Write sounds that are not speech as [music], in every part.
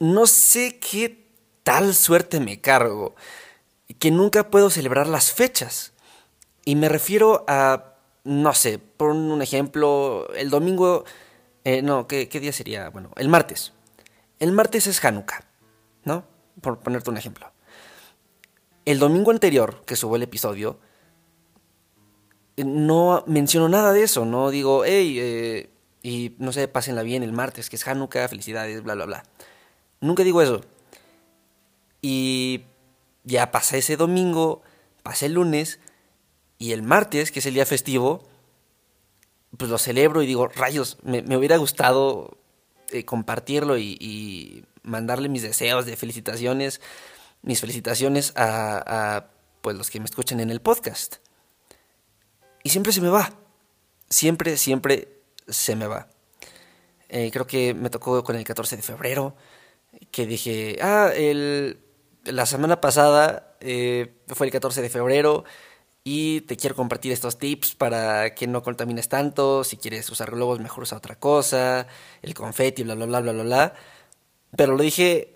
no sé qué tal suerte me cargo, que nunca puedo celebrar las fechas. Y me refiero a, no sé, por un ejemplo, el domingo, eh, no, ¿qué, ¿qué, día sería? Bueno, el martes. El martes es Hanukkah, ¿no? Por ponerte un ejemplo. El domingo anterior que subo el episodio, no menciono nada de eso, no digo, hey, eh, y no sé, pásenla bien el martes, que es Hanukkah, felicidades, bla, bla, bla. Nunca digo eso. Y ya pasé ese domingo, pasé el lunes, y el martes, que es el día festivo, pues lo celebro y digo, rayos, me, hubiera gustado eh, compartirlo y, mandarle mis deseos de felicitaciones, mis felicitaciones a, pues los que me escuchen en el podcast. Y siempre se me va. Siempre, siempre se me va. Eh, creo que me tocó con el 14 de febrero, que dije, ah, el, la semana pasada eh, fue el 14 de febrero y te quiero compartir estos tips para que no contamines tanto, si quieres usar globos mejor usa otra cosa, el confeti, bla, bla, bla, bla, bla, bla. Pero lo dije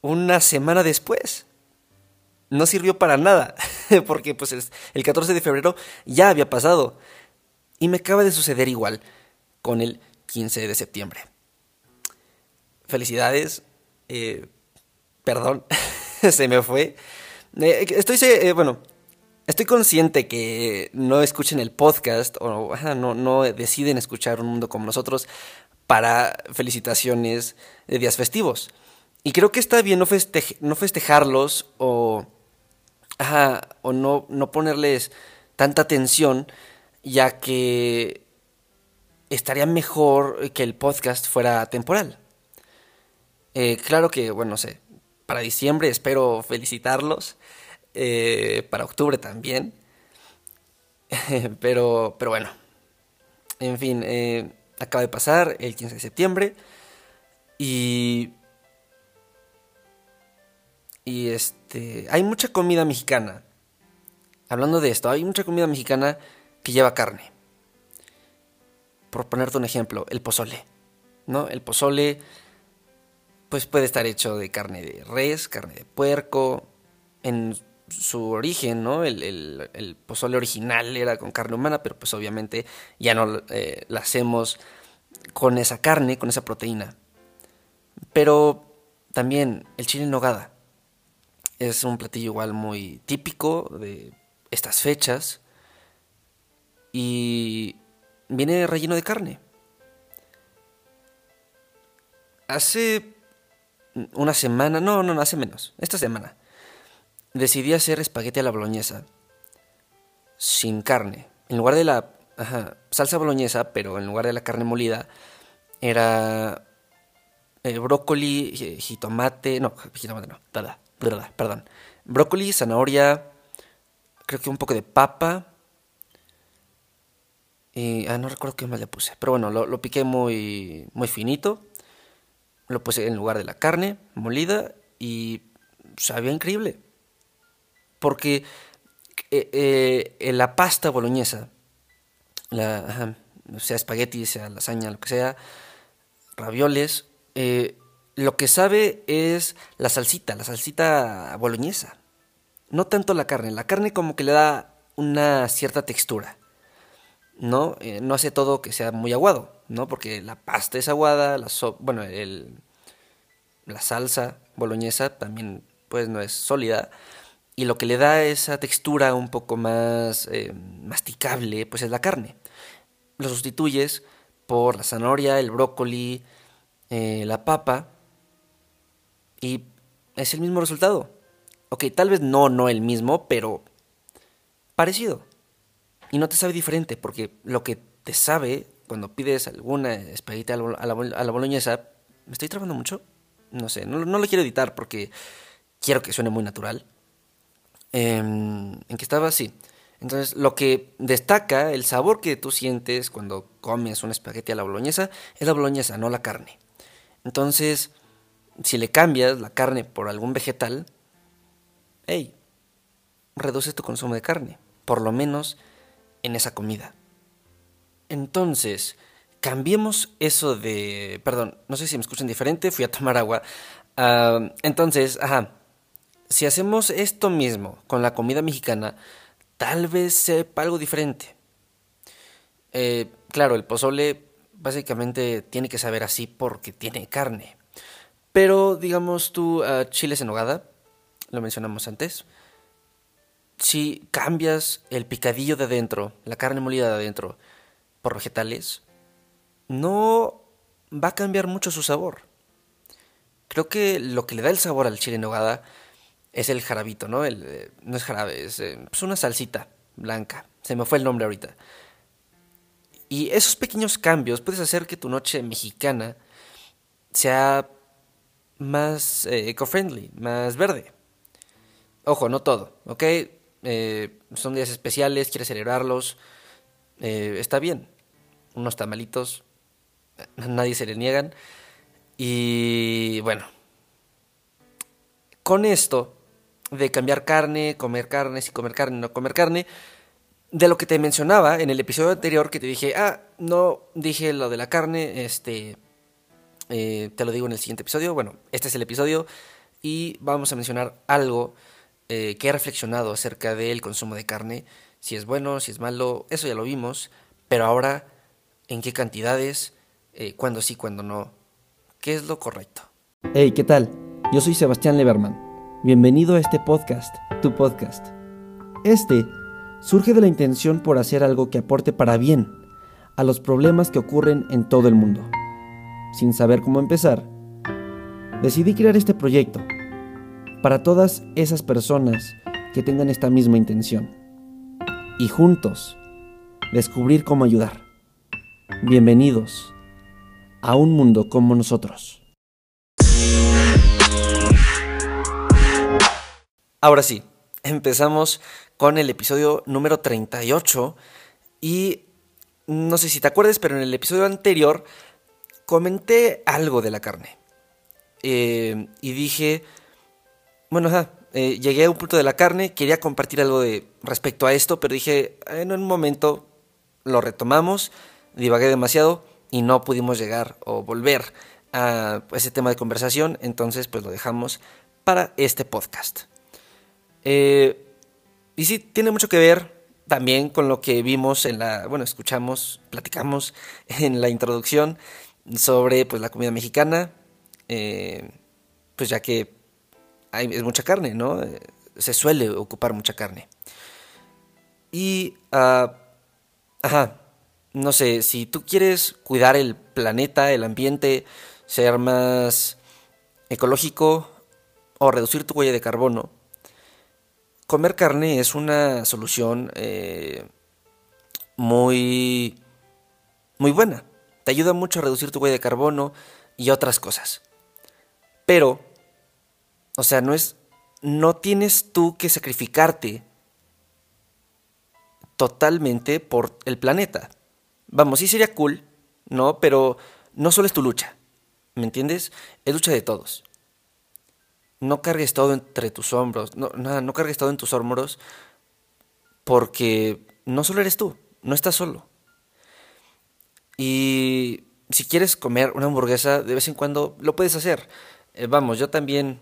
una semana después. No sirvió para nada, [laughs] porque pues el 14 de febrero ya había pasado. Y me acaba de suceder igual con el 15 de septiembre. Felicidades. Eh, perdón, [laughs] se me fue. Eh, estoy, eh, bueno, estoy consciente que no escuchen el podcast o no, deciden escuchar un mundo como nosotros para felicitaciones de días festivos. Y creo que está bien no, no festejarlos o, o no, no ponerles tanta atención, ya que estaría mejor que el podcast fuera temporal. Eh, claro que, bueno, no sé, para diciembre espero felicitarlos, eh, para octubre también, [laughs] pero, pero bueno, en fin, eh, acaba de pasar el 15 de septiembre y... Y este, hay mucha comida mexicana. Hablando de esto, hay mucha comida mexicana que lleva carne por ponerte un ejemplo, el pozole. ¿no? El pozole pues puede estar hecho de carne de res, carne de puerco, en su origen, ¿no? El, pozole original era con carne humana, pero pues obviamente ya no eh, la hacemos con esa carne, con esa proteína. Pero también el chile en nogada es un platillo igual muy típico de estas fechas y viene relleno de carne. Hace una semana, no, no, no, hace menos, esta semana, decidí hacer espagueti a la boloñesa sin carne. En lugar de la salsa boloñesa, pero en lugar de la carne molida, era eh, brócoli, jitomate, no, jitomate no, perdón, brócoli, zanahoria, creo que un poco de papa, y, ah, no recuerdo qué más le puse. Pero bueno, lo, piqué muy, muy finito. Lo puse en lugar de la carne molida y sabía increíble. Porque eh, eh, la pasta boloñesa, la, sea espagueti, sea lasaña, lo que sea, ravioles, eh, lo que sabe es la salsita, la salsita boloñesa. No tanto la carne, la carne como que le da una cierta textura. ¿No? Eh, no hace todo que sea muy aguado, ¿no? Porque la pasta es aguada, la bueno, el, la salsa boloñesa también pues no es sólida y lo que le da esa textura un poco más eh, masticable pues es la carne. Lo sustituyes por la zanahoria, el brócoli, eh, la papa y es el mismo resultado. Ok, tal vez no, no el mismo, pero parecido y no te sabe diferente, porque lo que te sabe cuando pides alguna espagueti a la, a la, boloñesa, ¿me estoy trabando mucho? No sé, no, lo quiero editar porque quiero que suene muy natural. Em, en que estaba así. Entonces, lo que destaca, el sabor que tú sientes cuando comes un espagueti a la boloñesa, es la boloñesa, no la carne. Entonces, si le cambias la carne por algún vegetal, hey, reduces tu consumo de carne. Por lo menos en esa comida. Entonces, cambiemos eso de... Perdón, no sé si me escuchan diferente, fui a tomar agua. Ah, entonces, ajá, si hacemos esto mismo con la comida mexicana, tal vez sepa algo diferente. Eh, claro, el pozole básicamente tiene que saber así porque tiene carne. Pero digamos tú, uh, chiles en nogada, lo mencionamos antes. Si cambias el picadillo de adentro, la carne molida de adentro, por vegetales, no va a cambiar mucho su sabor. Creo que lo que le da el sabor al chile en nogada es el jarabito, ¿no? El, eh, no es jarabe, es eh, pues una salsita blanca. Se me fue el nombre ahorita. Y esos pequeños cambios puedes hacer que tu noche mexicana sea más eh, eco-friendly, más verde. Ojo, no todo, ¿ok? Eh, son días especiales, quieres celebrarlos, eh, está bien. Unos tamalitos, a nadie se le niegan. Y bueno, con esto de cambiar carne, comer carne, si comer carne, no comer carne, de lo que te mencionaba en el episodio anterior que te dije, ah, no dije lo de la carne, este, eh, te lo digo en el siguiente episodio. Bueno, este es el episodio y vamos a mencionar algo eh, que he reflexionado acerca del consumo de carne, si es bueno, si es malo, eso ya lo vimos, pero ahora, ¿en qué cantidades? Eh, ¿Cuándo sí, cuándo no? ¿Qué es lo correcto? Hey, ¿qué tal? Yo soy Sebastián Leberman. Bienvenido a este podcast, tu podcast. Este surge de la intención por hacer algo que aporte para bien a los problemas que ocurren en todo el mundo sin saber cómo empezar, decidí crear este proyecto para todas esas personas que tengan esta misma intención y juntos descubrir cómo ayudar. Bienvenidos a un mundo como nosotros. Ahora sí, empezamos con el episodio número 38 y no sé si te acuerdas, pero en el episodio anterior comenté algo de la carne. Eh, y dije, bueno, eh, llegué a un punto de la carne, quería compartir algo de respecto a esto, pero dije, en un momento lo retomamos, divagué demasiado y no pudimos llegar o volver a ese tema de conversación, entonces pues lo dejamos para este podcast. Eh, y sí, tiene mucho que ver también con lo que vimos en la, bueno, escuchamos, platicamos [laughs] en la introducción sobre pues la comida mexicana, eh, pues ya que es mucha carne, ¿no? Eh, se suele ocupar mucha carne. Y, uh, ajá, no sé, si tú quieres cuidar el planeta, el ambiente, ser más ecológico o reducir tu huella de carbono, comer carne es una solución eh, muy, muy buena te ayuda mucho a reducir tu huella de carbono y otras cosas. Pero, o sea, no es, no tienes tú que sacrificarte totalmente por el planeta. Vamos, sí sería cool, ¿no? Pero no solo es tu lucha, ¿me entiendes? Es lucha de todos. No cargues todo entre tus hombros, no, no, no cargues todo en tus hombros porque no solo eres tú, no estás solo. Y si quieres comer una hamburguesa, de vez en cuando lo puedes hacer. Eh, vamos, yo también...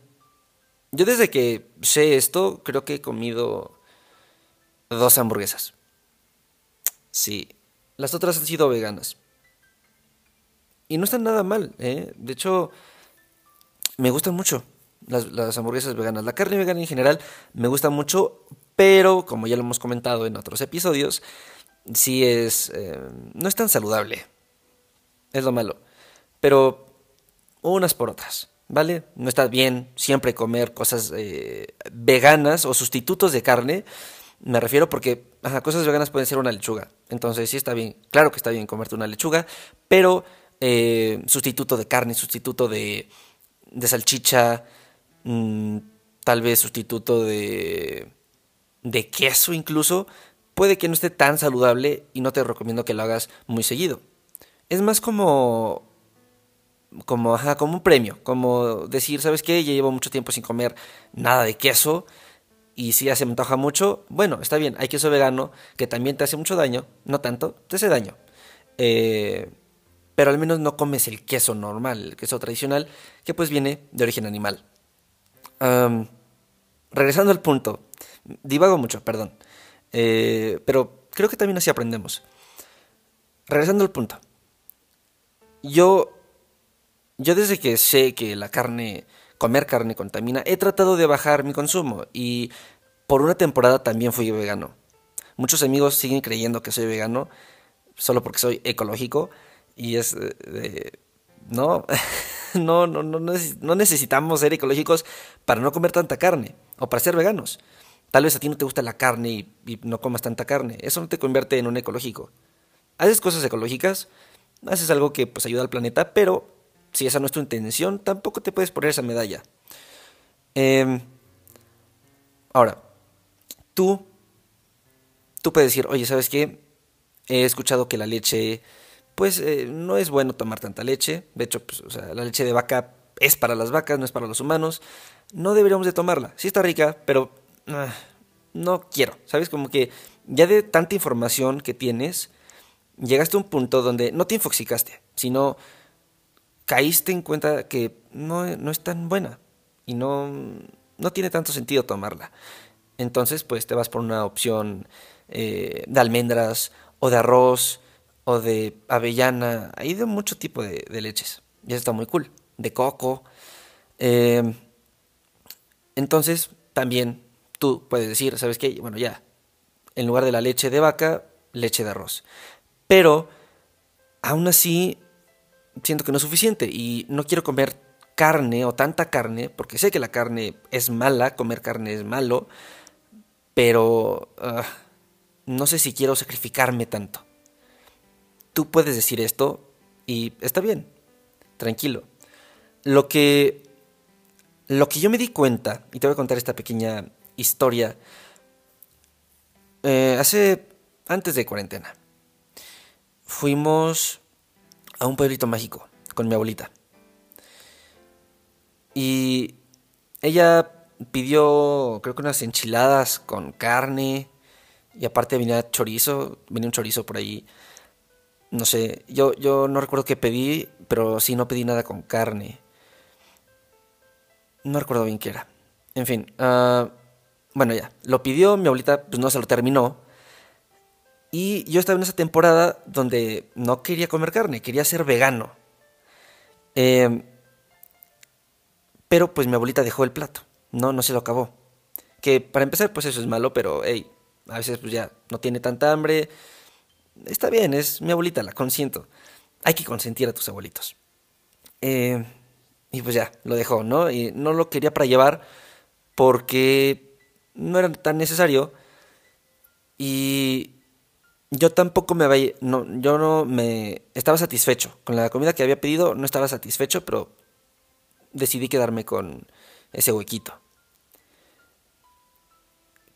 Yo desde que sé esto, creo que he comido dos hamburguesas. Sí, las otras han sido veganas. Y no están nada mal, ¿eh? De hecho, me gustan mucho las, hamburguesas veganas. La carne vegana en general me gusta mucho, pero como ya lo hemos comentado en otros episodios, sí es... Eh, no es tan saludable. Es lo malo. Pero unas por otras, ¿vale? No está bien siempre comer cosas eh, veganas o sustitutos de carne. Me refiero porque cosas veganas pueden ser una lechuga. Entonces sí está bien. Claro que está bien comerte una lechuga, pero eh, sustituto de carne, sustituto de, de salchicha, mm, tal vez sustituto de, de queso incluso puede que no esté tan saludable y no te recomiendo que lo hagas muy seguido. Es más como como como un premio, como decir, ¿sabes qué? Ya llevo mucho tiempo sin comer nada de queso y si ya se me antoja mucho, bueno, está bien, hay queso vegano que también te hace mucho daño, no tanto, te hace daño. Eh, pero al menos no comes el queso normal, el queso tradicional, que pues viene de origen animal. regresando al punto, divago mucho, perdón, eh, pero creo que también así aprendemos. Regresando al punto, yo, yo desde que sé que la carne, comer carne contamina, he tratado de bajar mi consumo y por una temporada también fui vegano. Muchos amigos siguen creyendo que soy vegano solo porque soy ecológico y es de, [laughs] no, no, no, no, necesitamos ser ecológicos para no comer tanta carne o para ser veganos. Tal vez a ti no te gusta la carne y, y, no comas tanta carne. Eso no te convierte en un ecológico. Haces cosas ecológicas, haces algo que pues ayuda al planeta, pero si esa no es tu intención, tampoco te puedes poner esa medalla. Em, ahora, tú, tú puedes decir, oye, ¿sabes qué? He escuchado que la leche pues eh, no es bueno tomar tanta leche. De hecho, pues, o sea, la leche de vaca es para las vacas, no es para los humanos. No deberíamos de tomarla. Sí está rica, pero ah, no quiero. ¿Sabes? Como que ya de tanta información que tienes, llegaste a un punto donde no te infoxicaste, sino caíste en cuenta que no, no es tan buena y no, no tiene tanto sentido tomarla. Entonces, pues te vas por una opción eh, de almendras o de arroz o de avellana, hay de mucho tipo de, leches. Y eso está muy cool. De coco. Em, entonces, también tú puedes decir, ¿sabes qué? Bueno, ya, en lugar de la leche de vaca, leche de arroz. Pero, aún así, siento que no es suficiente y no quiero comer carne o tanta carne, porque sé que la carne es mala, comer carne es malo, pero ah, no sé si quiero sacrificarme tanto tú puedes decir esto y está bien, tranquilo. Lo que, lo que yo me di cuenta, y te voy a contar esta pequeña historia, eh, hace, antes de cuarentena, fuimos a un pueblito mágico con mi abuelita. Y ella pidió, creo que unas enchiladas con carne, y aparte venía chorizo, venía un chorizo por ahí no sé, yo, yo no recuerdo qué pedí, pero sí no pedí nada con carne. No recuerdo bien qué era. En fin, uh, bueno ya, lo pidió, mi abuelita pues no se lo terminó. Y yo estaba en esa temporada donde no quería comer carne, quería ser vegano. Eh, pero pues mi abuelita dejó el plato, no, no se lo acabó. Que para empezar pues eso es malo, pero hey, a veces pues ya no tiene tanta hambre, está bien, es mi abuelita, la consiento. Hay que consentir a tus abuelitos. Eh, y pues ya, lo dejó, ¿no? Y no lo quería para llevar porque no era tan necesario. Y yo tampoco me había, no, yo no me estaba satisfecho con la comida que había pedido, no estaba satisfecho, pero decidí quedarme con ese huequito.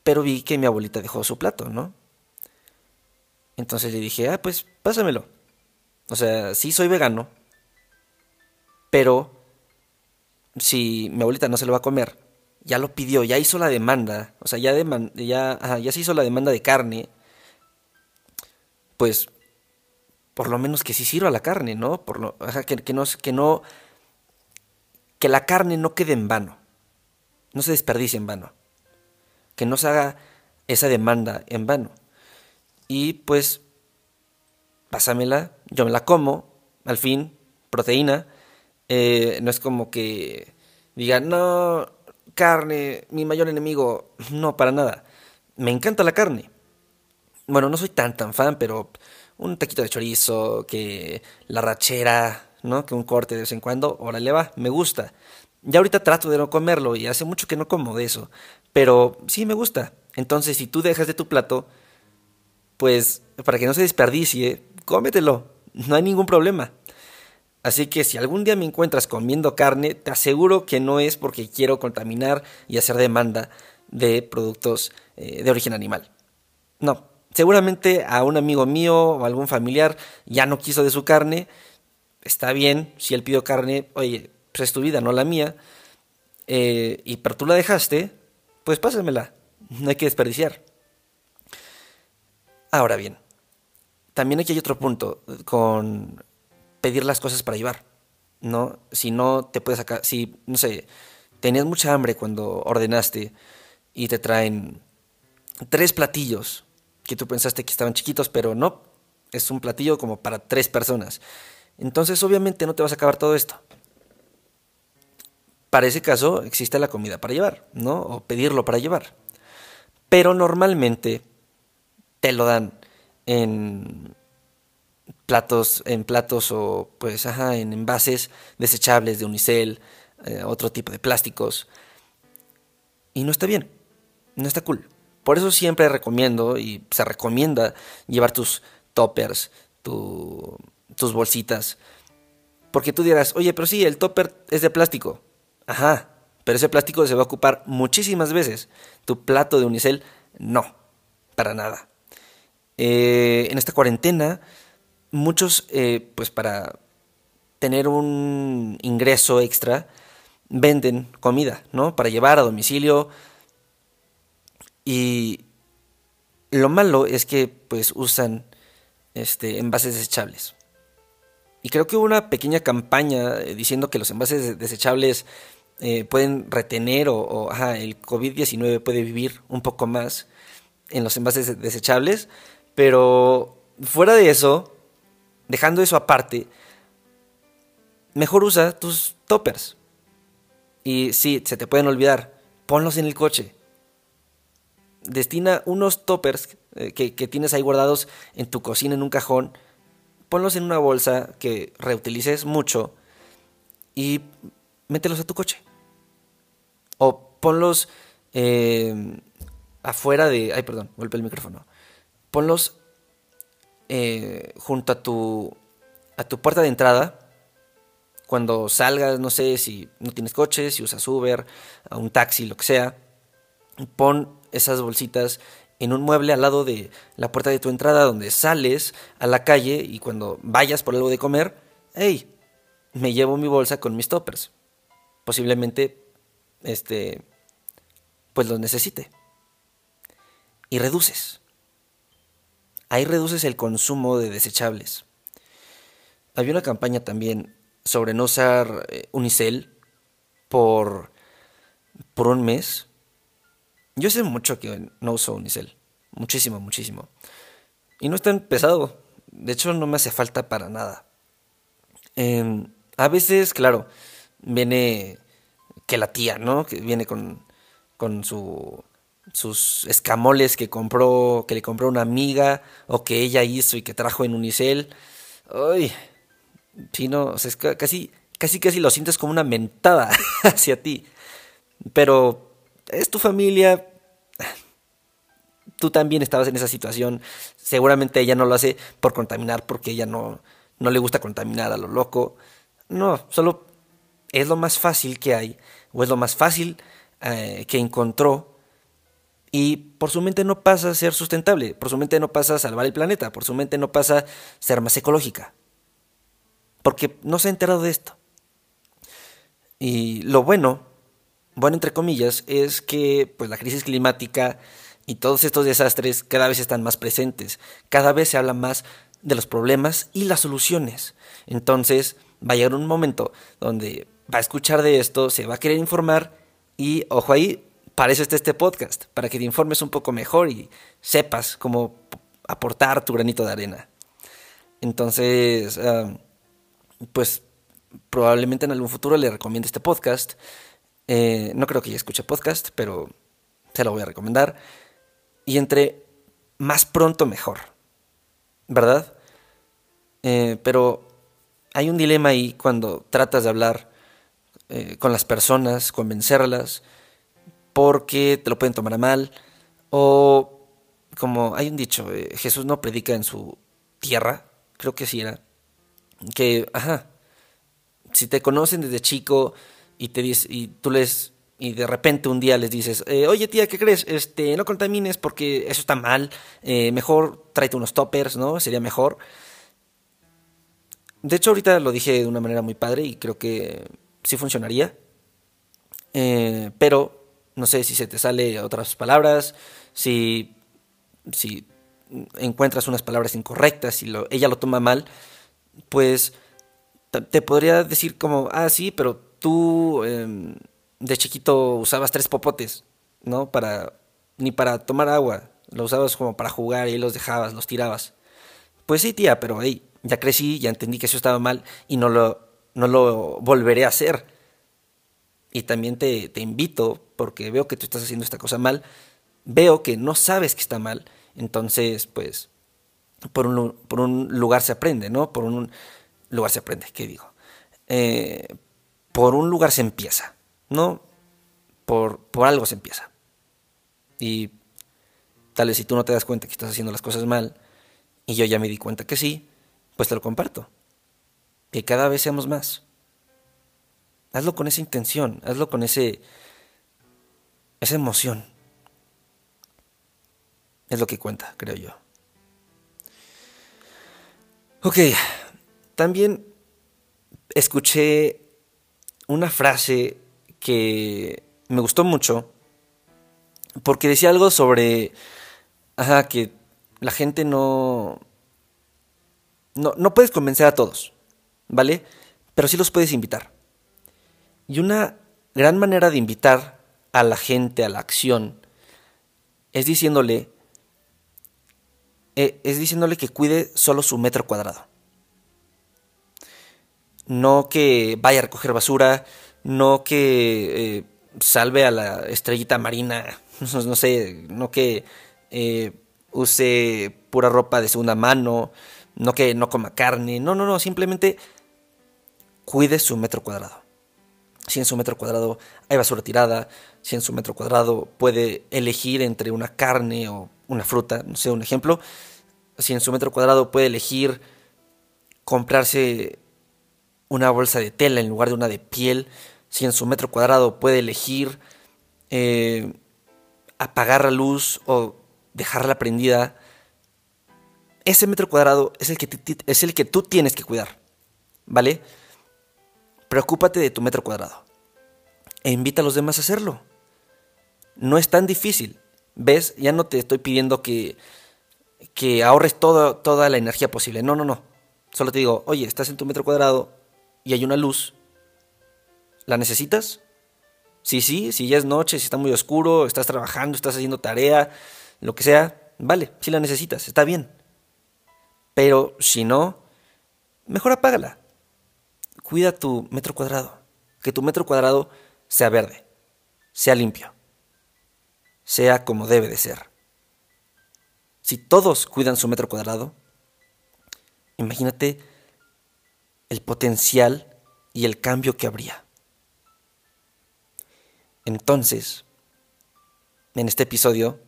Pero vi que mi abuelita dejó su plato, ¿no? Entonces le dije, ah, pues pásamelo. O sea, sí soy vegano, pero si mi abuelita no se lo va a comer, ya lo pidió, ya hizo la demanda, o sea, ya, ya, ya se hizo la demanda de carne, pues por lo menos que sí sirva la carne, ¿no? Por lo, que, que, no, que no, que la carne no quede en vano, no se desperdicie en vano, que no se haga esa demanda en vano y pues pásamela, yo me la como, al fin, proteína. Eh, no es como que digan, no, carne, mi mayor enemigo. No, para nada. Me encanta la carne. Bueno, no soy tan tan fan, pero un taquito de chorizo, que la rachera, ¿no? Que un corte de vez en cuando, órale va, me gusta. Ya ahorita trato de no comerlo y hace mucho que no como de eso, pero sí me gusta. Entonces, si tú dejas de tu plato, pues para que no se desperdicie, cómetelo, no hay ningún problema. Así que si algún día me encuentras comiendo carne, te aseguro que no es porque quiero contaminar y hacer demanda de productos eh, de origen animal. No, seguramente a un amigo mío o algún familiar ya no quiso de su carne. Está bien, si él pidió carne, oye, pues es tu vida, no la mía. Eh, y pero tú la dejaste, pues pásamela, no hay que desperdiciar. Ahora bien, también aquí hay otro punto con, pedir las cosas para llevar, ¿no? Si no te puedes sacar, si, no sé, tenías mucha hambre cuando ordenaste y te traen tres platillos que tú pensaste que estaban chiquitos, pero no, es un platillo como para tres personas. Entonces obviamente no te vas a acabar todo esto. Para ese caso existe la comida para llevar, ¿no? O pedirlo para llevar. Pero normalmente te lo dan en platos, en platos o pues ajá, en envases desechables de unicel, eh, otro tipo de plásticos. Y no está bien, no está cool. Por eso siempre recomiendo y se recomienda llevar tus toppers, tus bolsitas. Porque tú dirás, oye, pero sí, el topper es de plástico. Ajá, pero ese plástico se va a ocupar muchísimas veces. Tu plato de unicel, no, para nada. Eh, en esta cuarentena, muchos, eh, pues para tener un ingreso extra, venden comida, ¿no? Para llevar a domicilio. Y lo malo es que, pues, usan este, envases desechables. Y creo que hubo una pequeña campaña eh, diciendo que los envases desechables eh, pueden retener o, el COVID-19 puede vivir un poco más en los envases desechables. Pero fuera de eso, dejando eso aparte, mejor usa tus toppers. Y si se te pueden olvidar, ponlos en el coche. Destina unos toppers eh, que, que tienes ahí guardados en tu cocina en un cajón ponlos en una bolsa que reutilices mucho y mételos a tu coche. O ponlos eh, afuera de... Ay, perdón, golpeé el micrófono. Ponlos eh, junto a tu, a tu puerta de entrada. Cuando salgas, no sé si no tienes coche, si usas Uber, un taxi, lo que sea. Pon esas bolsitas en un mueble al lado de la puerta de tu entrada donde sales a la calle y cuando vayas por algo de comer, hey, me llevo mi bolsa con mis toppers. Posiblemente, este, pues los necesite. Y reduces. Ahí reduces el consumo de desechables. Había una campaña también sobre no usar eh, unicel por, por un mes yo sé mucho que no uso Unicel. Muchísimo, muchísimo. Y no es tan pesado. De hecho, no me hace falta para nada. Em, a veces, claro, viene que la tía, ¿no? Que viene con, con su, sus escamoles que compró, que le compró una amiga o que ella hizo y que trajo en Unicel. Ay, sí, no, o sea, es casi, casi, casi lo sientes como una mentada [laughs] hacia ti. Pero es tu familia, tú también estabas en esa situación, seguramente ella no lo hace por contaminar, porque ella no, no le gusta contaminar a lo loco, no, solo es lo más fácil que hay, o es lo más fácil eh, que encontró, y por su mente no pasa ser sustentable, por su mente no pasa salvar el planeta, por su mente no pasa ser más ecológica, porque no se ha enterado de esto. Y lo bueno bueno, entre comillas, es que pues, la crisis climática y todos estos desastres cada vez están más presentes. Cada vez se habla más de los problemas y las soluciones. Entonces, va a llegar un momento donde va a escuchar de esto, se va a querer informar y, ojo ahí, para eso este podcast, para que te informes un poco mejor y sepas cómo aportar tu granito de arena. Entonces, ah, pues probablemente en algún futuro le recomiende este podcast eh, no creo que ella escuche podcast, pero se lo voy a recomendar. Y entre más pronto mejor, ¿verdad? Eh, pero hay un dilema ahí cuando tratas de hablar eh, con las personas, convencerlas, porque te lo pueden tomar a mal, o como hay un dicho, Jesús no predica en su tierra, creo que sí era, que, ajá, si te conocen desde chico, y te dice, y tú les y de repente un día les dices, eh, oye tía, ¿qué crees? Este, no contamines porque eso está mal, eh, mejor tráete unos toppers, ¿no? Sería mejor. De hecho, ahorita lo dije de una manera muy padre y creo que sí funcionaría. Eh, pero no sé si se te sale otras palabras, si, si encuentras unas palabras incorrectas, si lo, ella lo toma mal, pues te podría decir como, ah, sí, pero tú em, de chiquito usabas tres popotes, ¿no? Para, ni para tomar agua, lo usabas como para jugar y los dejabas, los tirabas. Pues sí, tía, pero hey, ya crecí, ya entendí que eso estaba mal y no lo, no lo volveré a hacer. Y también te, te invito, porque veo que tú estás haciendo esta cosa mal, veo que no sabes que está mal, entonces, pues, por un, por un lugar se aprende, ¿no? Por un lugar se aprende, ¿qué digo? Eh, por un lugar se empieza, ¿no? Por, por algo se empieza. Y tal vez si tú no te das cuenta que estás haciendo las cosas mal, y yo ya me di cuenta que sí, pues te lo comparto. Que cada vez seamos más. Hazlo con esa intención, hazlo con ese esa emoción. Es lo que cuenta, creo yo. Ok, también escuché una frase que me gustó mucho porque decía algo sobre ajá, que la gente no, no no puedes convencer a todos, ¿vale? Pero sí los puedes invitar. Y una gran manera de invitar a la gente a la acción es diciéndole eh, es diciéndole que cuide solo su metro cuadrado. No que vaya a recoger basura, no que eh, salve a la estrellita marina, [laughs] no, sé, no que eh, use pura ropa de segunda mano, no que no coma carne, no, no, no, simplemente cuide su metro cuadrado. Si en su metro cuadrado hay basura tirada, si en su metro cuadrado puede elegir entre una carne o una fruta, no sé, un ejemplo, si en su metro cuadrado puede elegir comprarse una bolsa de tela en lugar de una de piel, si en su metro cuadrado puede elegir eh, apagar la luz o dejarla prendida, ese metro cuadrado es el, que es el que tú tienes que cuidar, ¿vale? Preocúpate de tu metro cuadrado e invita a los demás a hacerlo. No es tan difícil. ¿Ves? Ya no te estoy pidiendo que, que ahorres toda la energía posible. No, no, no. Solo te digo, oye, estás en tu metro cuadrado y hay una luz. ¿La necesitas? Sí, sí, si ya es noche, si está muy oscuro, estás trabajando, estás haciendo tarea, lo que sea, vale, si la necesitas, está bien. Pero si no, mejor apágala. Cuida tu metro cuadrado. Que tu metro cuadrado sea verde, sea limpio, sea como debe de ser. Si todos cuidan su metro cuadrado, imagínate el potencial y el cambio que habría. Entonces, en este episodio,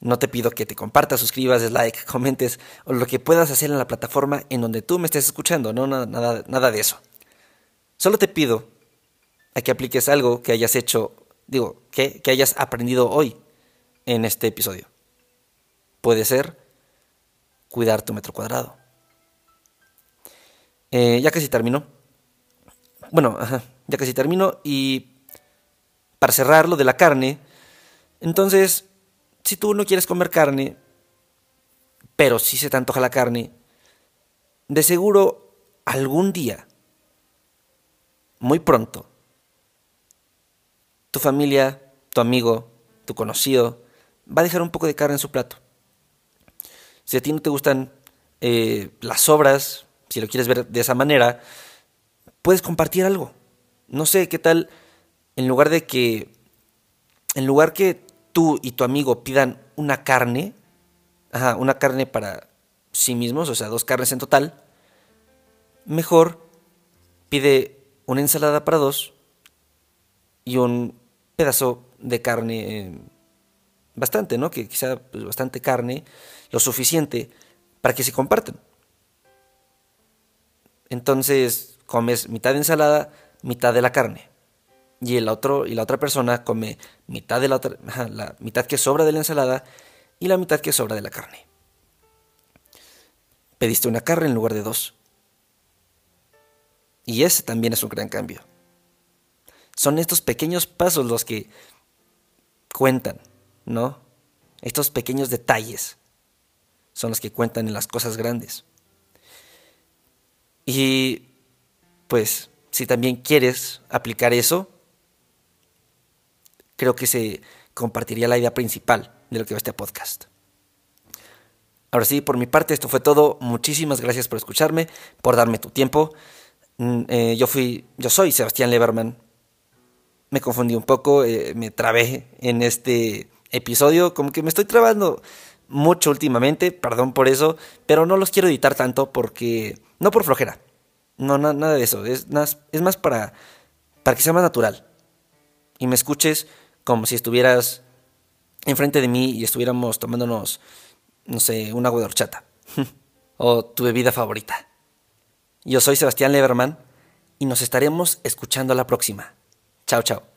no te pido que te compartas, suscribas, des like, [laughs] comentes o lo que puedas hacer en la plataforma en donde tú me estés escuchando, no nada, nada de eso. Solo te pido a que apliques algo que hayas hecho, digo, que, que hayas aprendido hoy en este episodio. Puede ser cuidar tu metro cuadrado. Eh, ya casi termino. Bueno, ya casi termino. Y para cerrar lo de la carne, entonces, si tú no quieres comer carne, pero si se te antoja la carne, de seguro algún día, muy pronto, tu familia, tu amigo, tu conocido, va a dejar un poco de carne en su plato. Si a ti no te gustan eh, las sobras, si lo quieres ver de esa manera, puedes compartir algo. No sé qué tal, en lugar de que, en lugar que tú y tu amigo pidan una carne, ajá, una carne para sí mismos, o sea, dos carnes en total, mejor pide una ensalada para dos y un pedazo de carne eh, bastante, ¿no? Que quizá pues, bastante carne, lo suficiente para que se compartan. Entonces comes mitad de ensalada, mitad de la carne. Y el otro y la otra persona come mitad de la otra, la mitad que sobra de la ensalada y la mitad que sobra de la carne. Pediste una carne en lugar de dos. Y ese también es un gran cambio. Son estos pequeños pasos los que cuentan, ¿no? Estos pequeños detalles son los que cuentan en las cosas grandes. Y pues si también quieres aplicar eso, creo que se compartiría la idea principal de lo que va este podcast. Ahora sí, por mi parte esto fue todo. Muchísimas gracias por escucharme, por darme tu tiempo. Mm, eh, yo fui, yo soy Sebastián Leverman. Me confundí un poco, eh, me trabé en este episodio, como que me estoy trabando mucho últimamente, perdón por eso, pero no los quiero editar tanto porque no por flojera. No, nada de eso, es más, para para que sea más natural. Y me escuches como si estuvieras enfrente de mí y estuviéramos tomándonos no sé, un agua de horchata. [laughs] o tu bebida favorita. Yo soy Sebastián Leverman y nos estaremos escuchando a la próxima. Chao, chao.